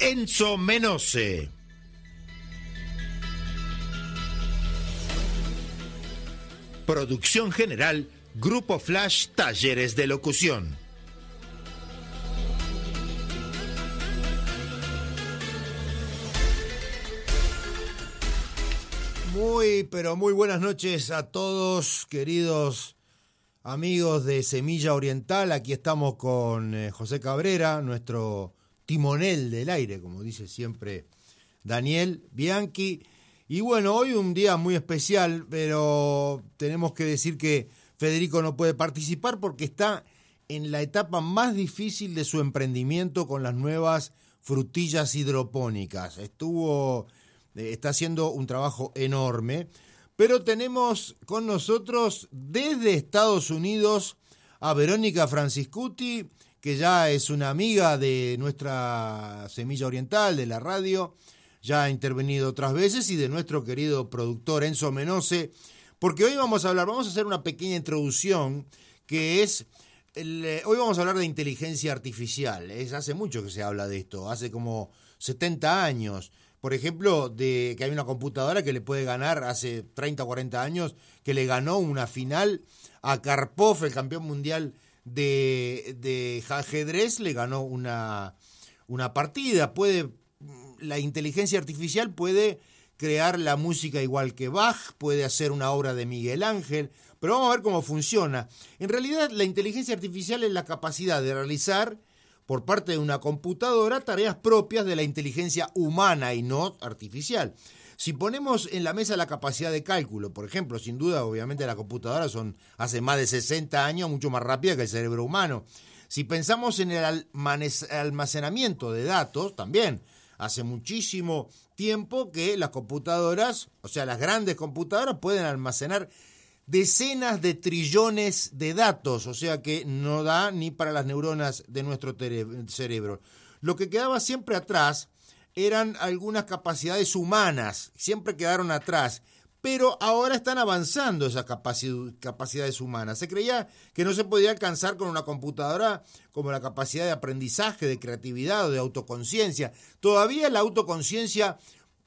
Enzo Menose. Producción general Grupo Flash Talleres de Locución. Muy, pero muy buenas noches a todos, queridos amigos de Semilla Oriental. Aquí estamos con eh, José Cabrera, nuestro timonel del aire, como dice siempre Daniel Bianchi. Y bueno, hoy un día muy especial, pero tenemos que decir que Federico no puede participar porque está en la etapa más difícil de su emprendimiento con las nuevas frutillas hidropónicas. Estuvo, eh, está haciendo un trabajo enorme, pero tenemos con nosotros desde Estados Unidos a Verónica Franciscuti, que ya es una amiga de nuestra Semilla Oriental, de la radio, ya ha intervenido otras veces, y de nuestro querido productor Enzo Menose, porque hoy vamos a hablar, vamos a hacer una pequeña introducción que es, eh, hoy vamos a hablar de inteligencia artificial, es hace mucho que se habla de esto, hace como 70 años, por ejemplo, de que hay una computadora que le puede ganar hace 30 o 40 años, que le ganó una final a Karpov, el campeón mundial de, de ajedrez le ganó una, una partida. Puede, la inteligencia artificial puede crear la música igual que Bach, puede hacer una obra de Miguel Ángel, pero vamos a ver cómo funciona. En realidad, la inteligencia artificial es la capacidad de realizar por parte de una computadora tareas propias de la inteligencia humana y no artificial. Si ponemos en la mesa la capacidad de cálculo, por ejemplo, sin duda, obviamente las computadoras son hace más de 60 años mucho más rápidas que el cerebro humano. Si pensamos en el almacenamiento de datos, también hace muchísimo tiempo que las computadoras, o sea, las grandes computadoras pueden almacenar decenas de trillones de datos, o sea que no da ni para las neuronas de nuestro cerebro. Lo que quedaba siempre atrás eran algunas capacidades humanas, siempre quedaron atrás, pero ahora están avanzando esas capacidades humanas. Se creía que no se podía alcanzar con una computadora como la capacidad de aprendizaje, de creatividad o de autoconciencia. Todavía la autoconciencia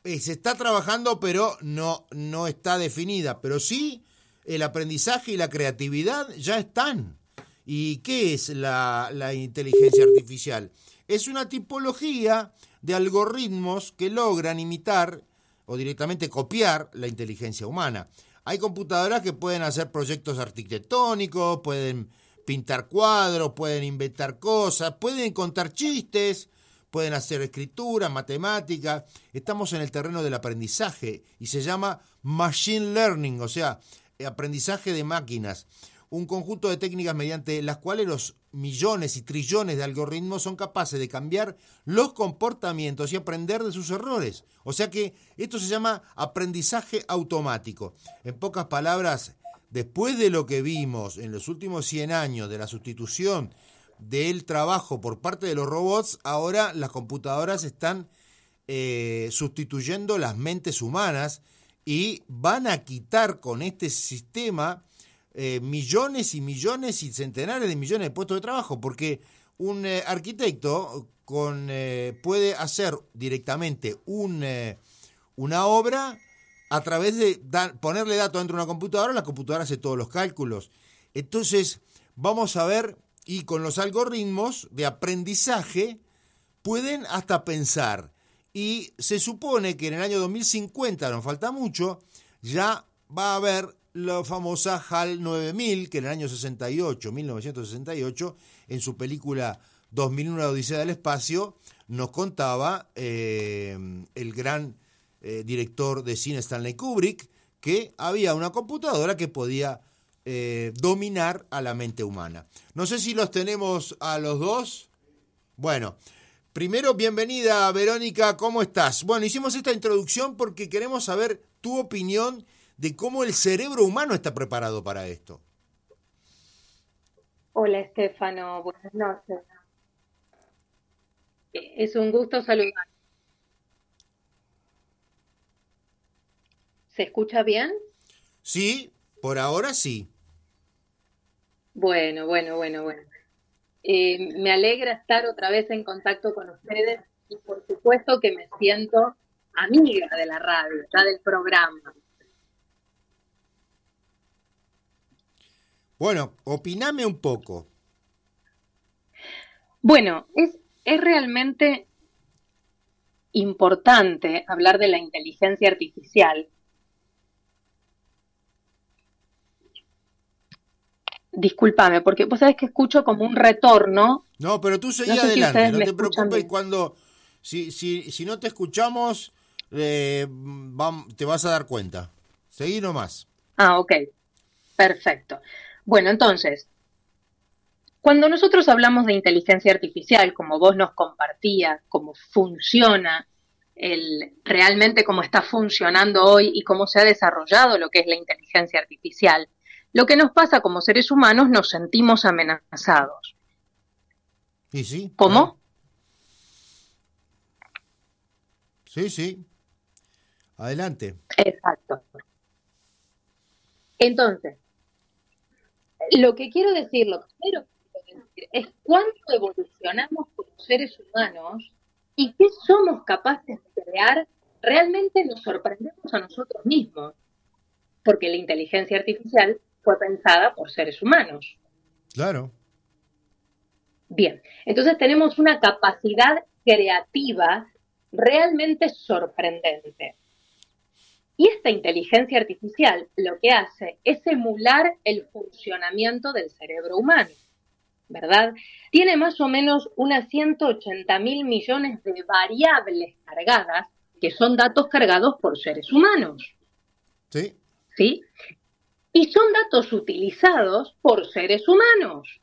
eh, se está trabajando, pero no, no está definida. Pero sí, el aprendizaje y la creatividad ya están. ¿Y qué es la, la inteligencia artificial? Es una tipología de algoritmos que logran imitar o directamente copiar la inteligencia humana. Hay computadoras que pueden hacer proyectos arquitectónicos, pueden pintar cuadros, pueden inventar cosas, pueden contar chistes, pueden hacer escritura, matemática. Estamos en el terreno del aprendizaje y se llama machine learning, o sea, aprendizaje de máquinas un conjunto de técnicas mediante las cuales los millones y trillones de algoritmos son capaces de cambiar los comportamientos y aprender de sus errores. O sea que esto se llama aprendizaje automático. En pocas palabras, después de lo que vimos en los últimos 100 años de la sustitución del trabajo por parte de los robots, ahora las computadoras están eh, sustituyendo las mentes humanas y van a quitar con este sistema eh, millones y millones y centenares de millones de puestos de trabajo, porque un eh, arquitecto con, eh, puede hacer directamente un, una obra a través de ponerle datos dentro de una computadora, la computadora hace todos los cálculos. Entonces, vamos a ver, y con los algoritmos de aprendizaje, pueden hasta pensar. Y se supone que en el año 2050, nos falta mucho, ya va a haber la famosa HAL 9000, que en el año 68, 1968, en su película 2001 Odisea del Espacio, nos contaba eh, el gran eh, director de cine Stanley Kubrick que había una computadora que podía eh, dominar a la mente humana. No sé si los tenemos a los dos. Bueno, Primero, bienvenida Verónica, ¿cómo estás? Bueno, hicimos esta introducción porque queremos saber tu opinión de cómo el cerebro humano está preparado para esto. Hola Estefano, buenas noches. Es un gusto saludar. ¿Se escucha bien? Sí, por ahora sí. Bueno, bueno, bueno, bueno. Eh, me alegra estar otra vez en contacto con ustedes y por supuesto que me siento amiga de la radio, ya del programa. Bueno, opiname un poco. Bueno, es, es realmente importante hablar de la inteligencia artificial Discúlpame, porque vos sabés que escucho como un retorno. No, pero tú seguí adelante, no te preocupes cuando, si, si, si no te escuchamos, eh, te vas a dar cuenta. Seguí nomás. Ah, ok, perfecto. Bueno, entonces, cuando nosotros hablamos de inteligencia artificial, como vos nos compartías, cómo funciona, el, realmente cómo está funcionando hoy y cómo se ha desarrollado lo que es la inteligencia artificial, lo que nos pasa como seres humanos, nos sentimos amenazados. ¿Y sí? ¿Cómo? Sí, sí. Adelante. Exacto. Entonces, lo que quiero decir, lo primero que quiero decir es cuánto evolucionamos como seres humanos y qué somos capaces de crear, realmente nos sorprendemos a nosotros mismos, porque la inteligencia artificial fue pensada por seres humanos. Claro. Bien, entonces tenemos una capacidad creativa realmente sorprendente. Y esta inteligencia artificial lo que hace es emular el funcionamiento del cerebro humano, ¿verdad? Tiene más o menos unas 180 mil millones de variables cargadas, que son datos cargados por seres humanos. Sí. ¿Sí? y son datos utilizados por seres humanos.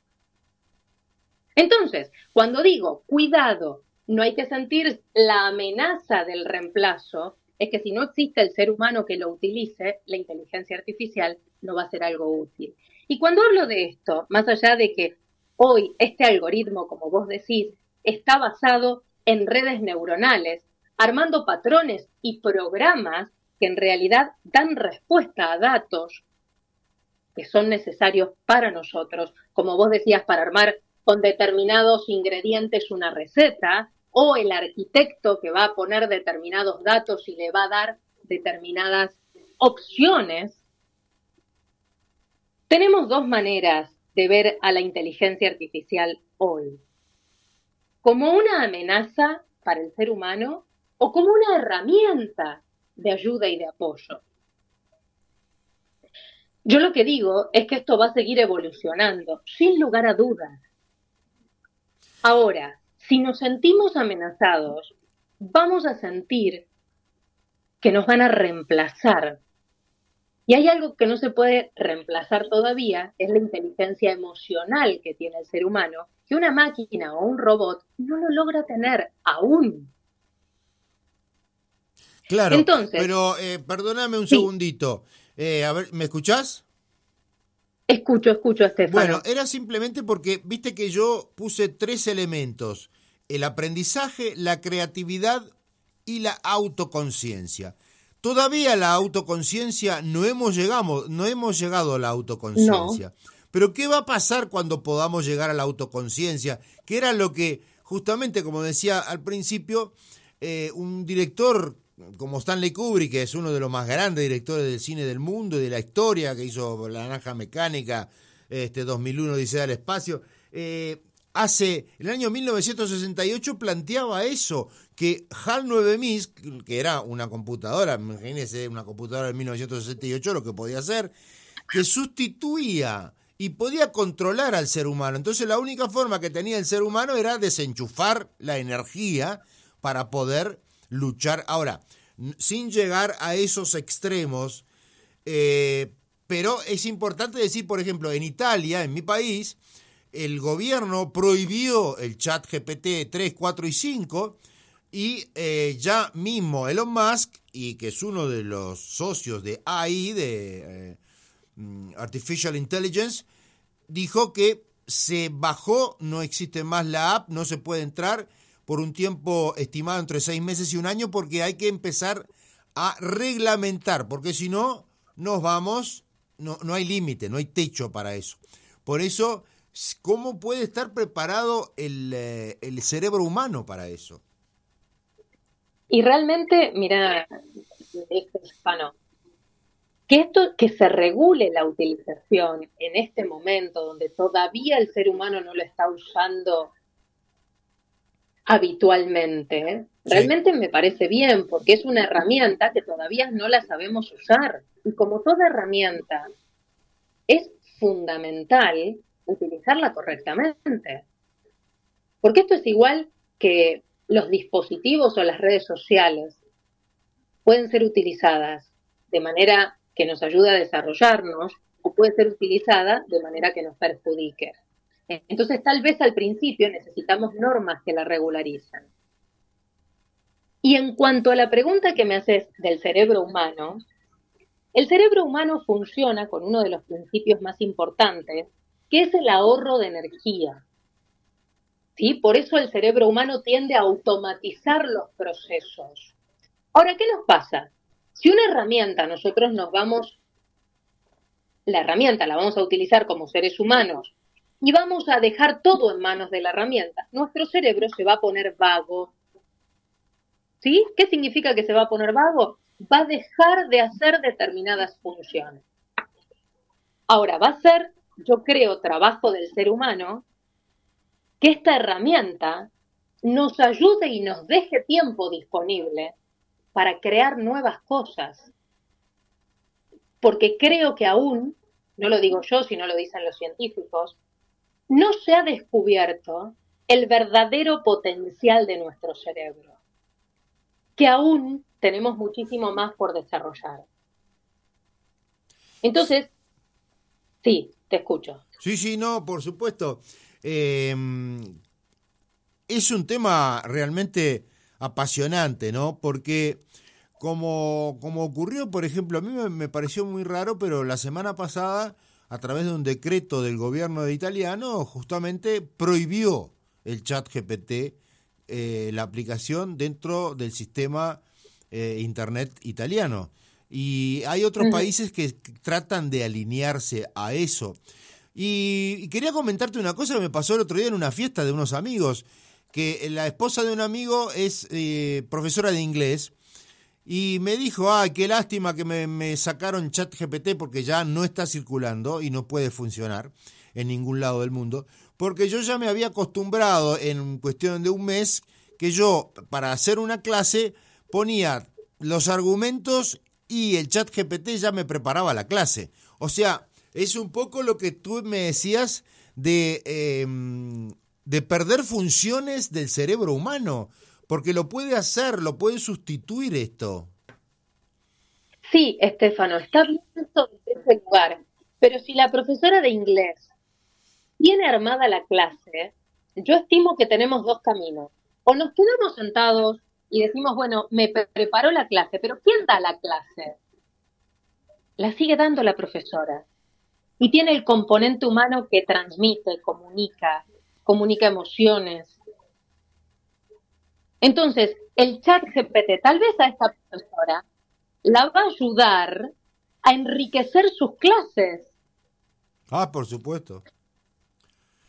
Entonces, cuando digo cuidado, no hay que sentir la amenaza del reemplazo, es que si no existe el ser humano que lo utilice, la inteligencia artificial no va a ser algo útil. Y cuando hablo de esto, más allá de que hoy este algoritmo, como vos decís, está basado en redes neuronales, armando patrones y programas que en realidad dan respuesta a datos que son necesarios para nosotros, como vos decías, para armar con determinados ingredientes una receta, o el arquitecto que va a poner determinados datos y le va a dar determinadas opciones, tenemos dos maneras de ver a la inteligencia artificial hoy. Como una amenaza para el ser humano o como una herramienta de ayuda y de apoyo. Yo lo que digo es que esto va a seguir evolucionando, sin lugar a dudas. Ahora, si nos sentimos amenazados, vamos a sentir que nos van a reemplazar. Y hay algo que no se puede reemplazar todavía, es la inteligencia emocional que tiene el ser humano, que una máquina o un robot no lo logra tener aún. Claro, Entonces, pero eh, perdóname un segundito. Eh, a ver, ¿me escuchás? Escucho, escucho, Estefano. Bueno, era simplemente porque, viste que yo puse tres elementos, el aprendizaje, la creatividad y la autoconciencia. Todavía la autoconciencia no hemos llegado, no hemos llegado a la autoconciencia. Pero ¿qué va a pasar cuando podamos llegar a la autoconciencia? Que era lo que, justamente como decía al principio, eh, un director como Stanley Kubrick, que es uno de los más grandes directores del cine del mundo y de la historia, que hizo La Naranja Mecánica, este 2001 dice al espacio, eh, hace, el año 1968 planteaba eso, que HAL 9000, que era una computadora, imagínense una computadora de 1968, lo que podía hacer, que sustituía y podía controlar al ser humano. Entonces la única forma que tenía el ser humano era desenchufar la energía para poder luchar. Ahora, sin llegar a esos extremos, eh, pero es importante decir, por ejemplo, en Italia, en mi país, el gobierno prohibió el chat GPT 3, 4 y 5 y eh, ya mismo Elon Musk, y que es uno de los socios de AI, de eh, mm, Artificial Intelligence, dijo que se bajó, no existe más la app, no se puede entrar por un tiempo estimado entre seis meses y un año porque hay que empezar a reglamentar, porque si no, nos vamos, no, no hay límite, no hay techo para eso. Por eso, ¿cómo puede estar preparado el, eh, el cerebro humano para eso? Y realmente, mira, hispano, que esto, que se regule la utilización en este momento donde todavía el ser humano no lo está usando habitualmente, realmente me parece bien, porque es una herramienta que todavía no la sabemos usar. Y como toda herramienta, es fundamental utilizarla correctamente. Porque esto es igual que los dispositivos o las redes sociales pueden ser utilizadas de manera que nos ayude a desarrollarnos o puede ser utilizada de manera que nos perjudique. Entonces, tal vez al principio necesitamos normas que la regularizan. Y en cuanto a la pregunta que me haces del cerebro humano, el cerebro humano funciona con uno de los principios más importantes, que es el ahorro de energía. Por eso el cerebro humano tiende a automatizar los procesos. Ahora, ¿qué nos pasa? Si una herramienta nosotros nos vamos, la herramienta la vamos a utilizar como seres humanos y vamos a dejar todo en manos de la herramienta, nuestro cerebro se va a poner vago. ¿Sí? ¿Qué significa que se va a poner vago? Va a dejar de hacer determinadas funciones. Ahora, va a ser, yo creo, trabajo del ser humano que esta herramienta nos ayude y nos deje tiempo disponible para crear nuevas cosas. Porque creo que aún, no lo digo yo, sino lo dicen los científicos, no se ha descubierto el verdadero potencial de nuestro cerebro, que aún tenemos muchísimo más por desarrollar. Entonces, sí, te escucho. Sí, sí, no, por supuesto. Em, es un tema realmente apasionante, ¿no? Porque como, como ocurrió, por ejemplo, a mí me, pareció muy raro, pero la semana pasada, a través de un decreto del gobierno de italiano, justamente prohibió el chat GPT, eh, la aplicación dentro del sistema eh, Internet italiano. Y hay otros países que tratan de alinearse a eso. Y, quería comentarte una cosa que me pasó el otro día en una fiesta de unos amigos, que la esposa de un amigo es eh, profesora de inglés y me dijo, ay, qué lástima que me, me sacaron chat GPT porque ya no está circulando y no puede funcionar en ningún lado del mundo, porque yo ya me había acostumbrado en cuestión de un mes que yo para hacer una clase ponía los argumentos y el chat GPT ya me preparaba la clase. O sea, es un poco lo que tú me decías de, em, de perder funciones del cerebro humano, porque lo puede hacer, lo puede sustituir esto. Sí, Estefano, está bien en ese lugar, pero si la profesora de inglés tiene armada la clase, yo estimo que tenemos dos caminos. O nos quedamos sentados y decimos, bueno, me preparó la clase, pero ¿quién da la clase? La sigue dando la profesora y tiene el componente humano que transmite, comunica, comunica emociones. Entonces, el chat GPT tal vez a esta profesora la va a ayudar a enriquecer sus clases. Ah, por supuesto.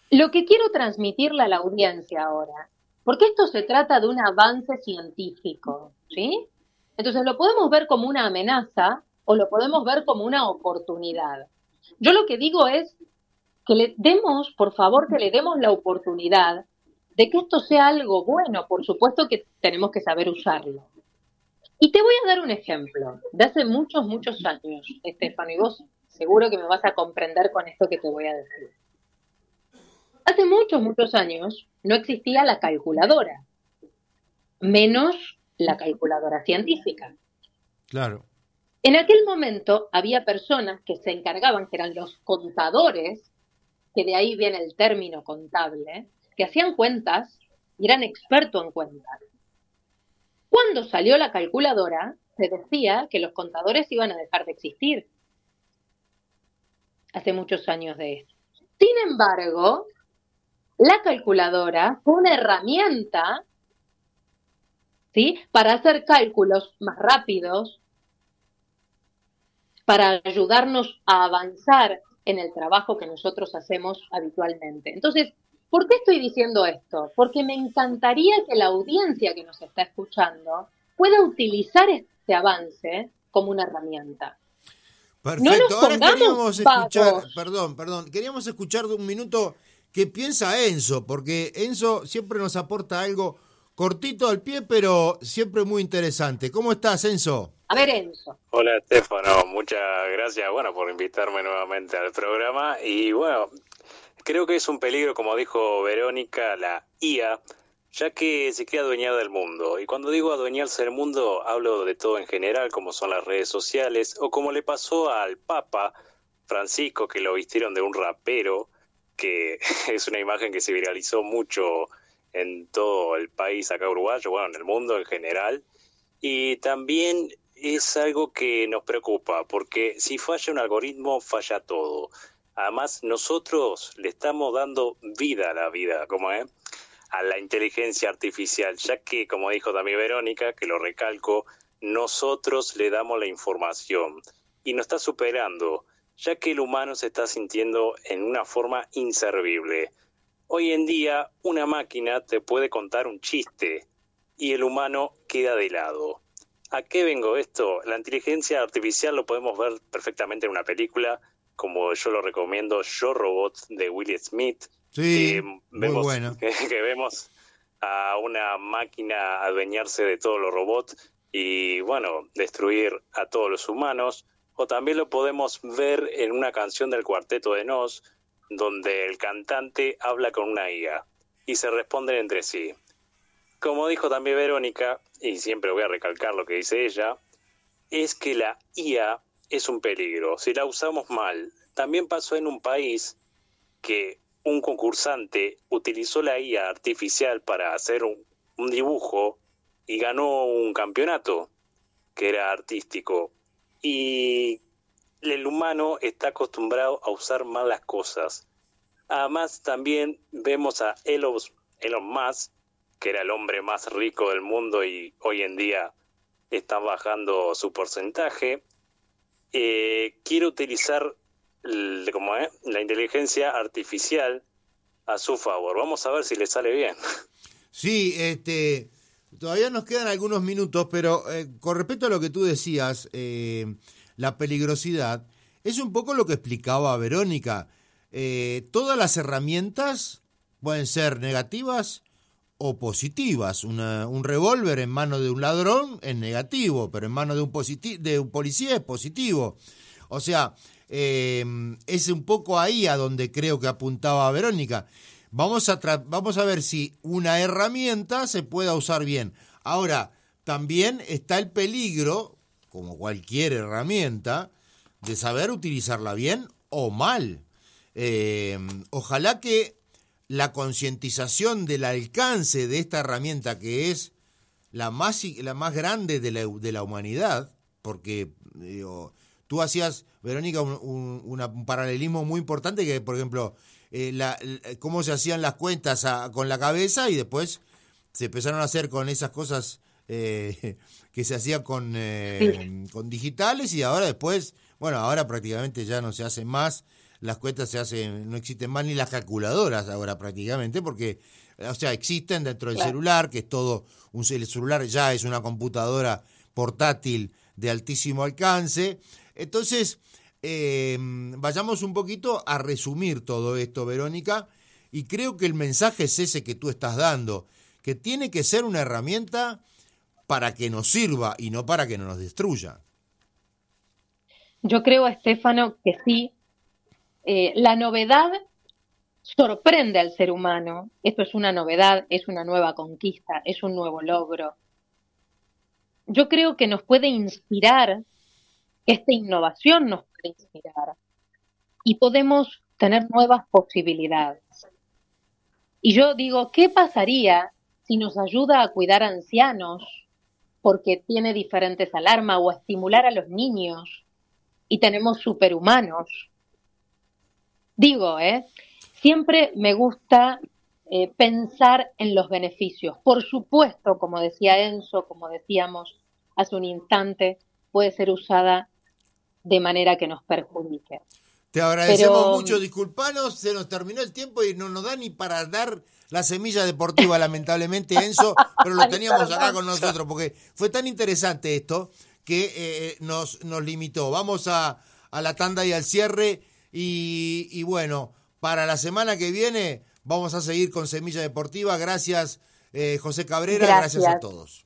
Lo que quiero transmitirle a la audiencia ahora, porque esto se trata de un avance científico, ¿sí? Entonces lo podemos ver como una amenaza o lo podemos ver como una oportunidad. Yo lo que digo es que le demos, por favor, que le demos la oportunidad de que esto sea algo bueno. Por supuesto que tenemos que saber usarlo. Y te voy a dar un ejemplo de hace muchos, muchos años, Estefano, y vos seguro que me vas a comprender con esto que te voy a decir. Hace muchos, muchos años no existía la calculadora, menos la calculadora científica. Claro. En aquel momento había personas que se encargaban, que eran los contadores, que de ahí viene el término contable, que hacían cuentas y eran expertos en cuentas. Cuando salió la calculadora, se decía que los contadores iban a dejar de existir. Hace muchos años de esto. Sin embargo, la calculadora fue una herramienta ¿sí? para hacer cálculos más rápidos, para ayudarnos a avanzar en el trabajo que nosotros hacemos habitualmente. Entonces, ¿por qué estoy diciendo esto? Porque me encantaría que la audiencia que nos está escuchando pueda utilizar este avance como una herramienta. Perfecto, ahora queríamos escuchar, perdón, perdón, queríamos escuchar de un minuto qué piensa Enzo, porque Enzo siempre nos aporta algo cortito al pie, pero siempre muy interesante. ¿Cómo estás, Enzo? A ver, Enzo. Hola, Estefano. Muchas gracias, bueno, por invitarme nuevamente al programa. Y bueno, creo que es un peligro, como dijo Verónica, la IA, ya que se quiere adueñar del mundo. Y cuando digo adueñarse del mundo, hablo de todo en general, como son las redes sociales, o como le pasó al Papa Francisco, que lo vistieron de un rapero, que es una imagen que se viralizó mucho en todo el país acá uruguayo, bueno, en el mundo en general. Y también es algo que nos preocupa, porque si falla un algoritmo, falla todo. Además, nosotros le estamos dando vida a la vida, como es, a la inteligencia artificial, ya que, como dijo también Verónica, que lo recalco, nosotros le damos la información y nos está superando, ya que el humano se está sintiendo en una forma inservible. Hoy en día, una máquina te puede contar un chiste y el humano queda de lado. ¿A qué vengo esto? La inteligencia artificial lo podemos ver perfectamente en una película, como yo lo recomiendo, Yo Robot de Will Smith. Sí, vemos, Que, vemos a una máquina adueñarse de todos los robots y, bueno, destruir a todos los humanos. O también lo podemos ver en una canción del Cuarteto de Nos, donde el cantante habla con una IA y se responden entre sí. Como dijo también Verónica, y siempre voy a recalcar lo que dice ella, es que la IA es un peligro si la usamos mal. También pasó en un país que un concursante utilizó la IA artificial para hacer un, dibujo y ganó un campeonato que era artístico. Y el humano está acostumbrado a usar malas cosas. Además, también vemos a Elon, Elon Musk que era el hombre más rico del mundo y hoy en día está bajando su porcentaje. Eh, quiere utilizar como la inteligencia artificial a su favor. Vamos a ver si le sale bien. Sí, este, todavía nos quedan algunos minutos, pero eh, con respecto a lo que tú decías, eh, la peligrosidad, es un poco lo que explicaba Verónica. todas las herramientas pueden ser negativas o positivas. un revólver en mano de un ladrón es negativo, pero en mano de un, de un policía es positivo. O sea, eh, es un poco ahí a donde creo que apuntaba Verónica. Vamos a, vamos a ver si una herramienta se pueda usar bien. Ahora, también está el peligro, como cualquier herramienta, de saber utilizarla bien o mal. Eh, ojalá que la concientización del alcance de esta herramienta que es la más, la más grande de la, de la humanidad, porque tú hacías, Verónica, un, paralelismo muy importante que, por ejemplo, eh, la, cómo se hacían las cuentas con la cabeza y después se empezaron a hacer con esas cosas eh, que se hacían con, eh, con digitales y ahora después, bueno, ahora prácticamente ya no se hace más las cuentas se hacen, no existen más ni las calculadoras ahora prácticamente, porque, o sea, existen dentro del celular, que es todo, un el celular ya es una computadora portátil de altísimo alcance. Entonces, em, vayamos un poquito a resumir todo esto, Verónica, y creo que el mensaje es ese que tú estás dando, que tiene que ser una herramienta para que nos sirva y no para que no nos destruya. Yo creo, Estefano, que sí, eh, la novedad sorprende al ser humano. Esto es una novedad, es una nueva conquista, es un nuevo logro. Yo creo que nos puede inspirar, esta innovación nos inspirar. Y podemos tener nuevas posibilidades. Y yo digo, ¿qué pasaría si nos ayuda a cuidar ancianos porque tiene diferentes alarmas o a estimular a los niños y tenemos superhumanos? Digo, ¿eh? Siempre me gusta eh, pensar en los beneficios. Por supuesto, como decía Enzo, como decíamos hace un instante, puede ser usada de manera que nos perjudique. Te agradecemos mucho, disculpanos, se nos terminó el tiempo y no nos da ni para dar la semilla deportiva, lamentablemente, Enzo, pero lo teníamos acá con nosotros, porque fue tan interesante esto que eh, nos, nos limitó. Vamos a, a, la tanda y al cierre, y, bueno, para la semana que viene vamos a seguir con Semilla Deportiva. Gracias, eh, José Cabrera, gracias a todos.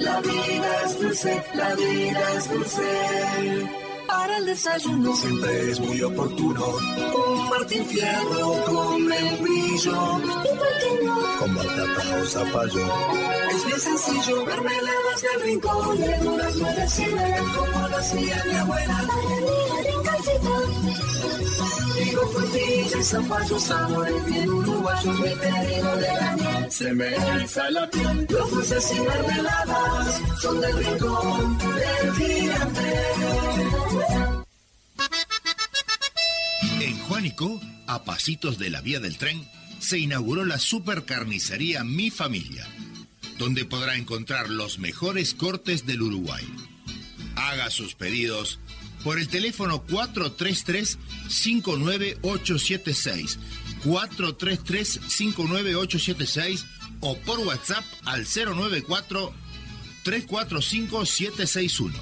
La vida es dulce, la vida es dulce. Para el desayuno siempre es muy oportuno. Un Martín Fierro con membrillo. ¿Y por qué no? Con batata o zapallo. Es bien sencillo, mermeladas del rincón. De durazno de como lo hacía mi abuela. Para mí, De son. En Juanico, a pasitos de la vía del tren, se inauguró la supercarnicería Mi Familia, donde podrá encontrar los mejores cortes del Uruguay. Haga sus pedidos por el teléfono 433-59876, 433-59876 o por WhatsApp al 094-345-761.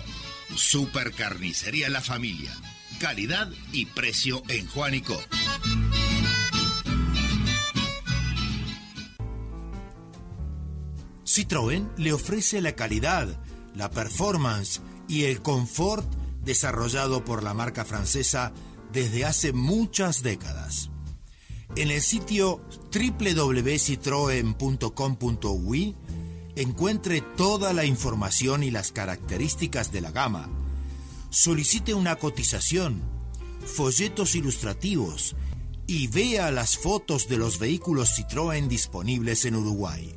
Supercarnicería La Familia. Calidad y precio en Juanico. Citroën le ofrece la calidad, la performance y el confort desarrollado por la marca francesa desde hace muchas décadas. En el sitio www.citroen.com.ui encuentre toda la información y las características de la gama. Solicite una cotización, folletos ilustrativos y vea las fotos de los vehículos Citroën disponibles en Uruguay.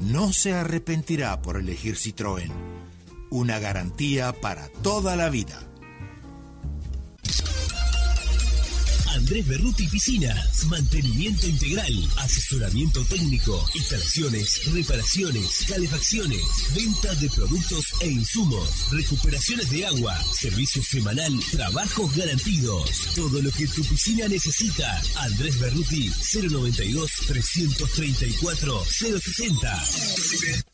No se arrepentirá por elegir Citroën una garantía para toda la vida. Andrés Berruti Piscinas, mantenimiento integral, asesoramiento técnico, instalaciones, reparaciones, calefacciones, venta de productos e insumos, recuperaciones de agua, servicio semanal, trabajos garantidos, todo lo que tu piscina necesita. Andrés Berruti 092 334 060.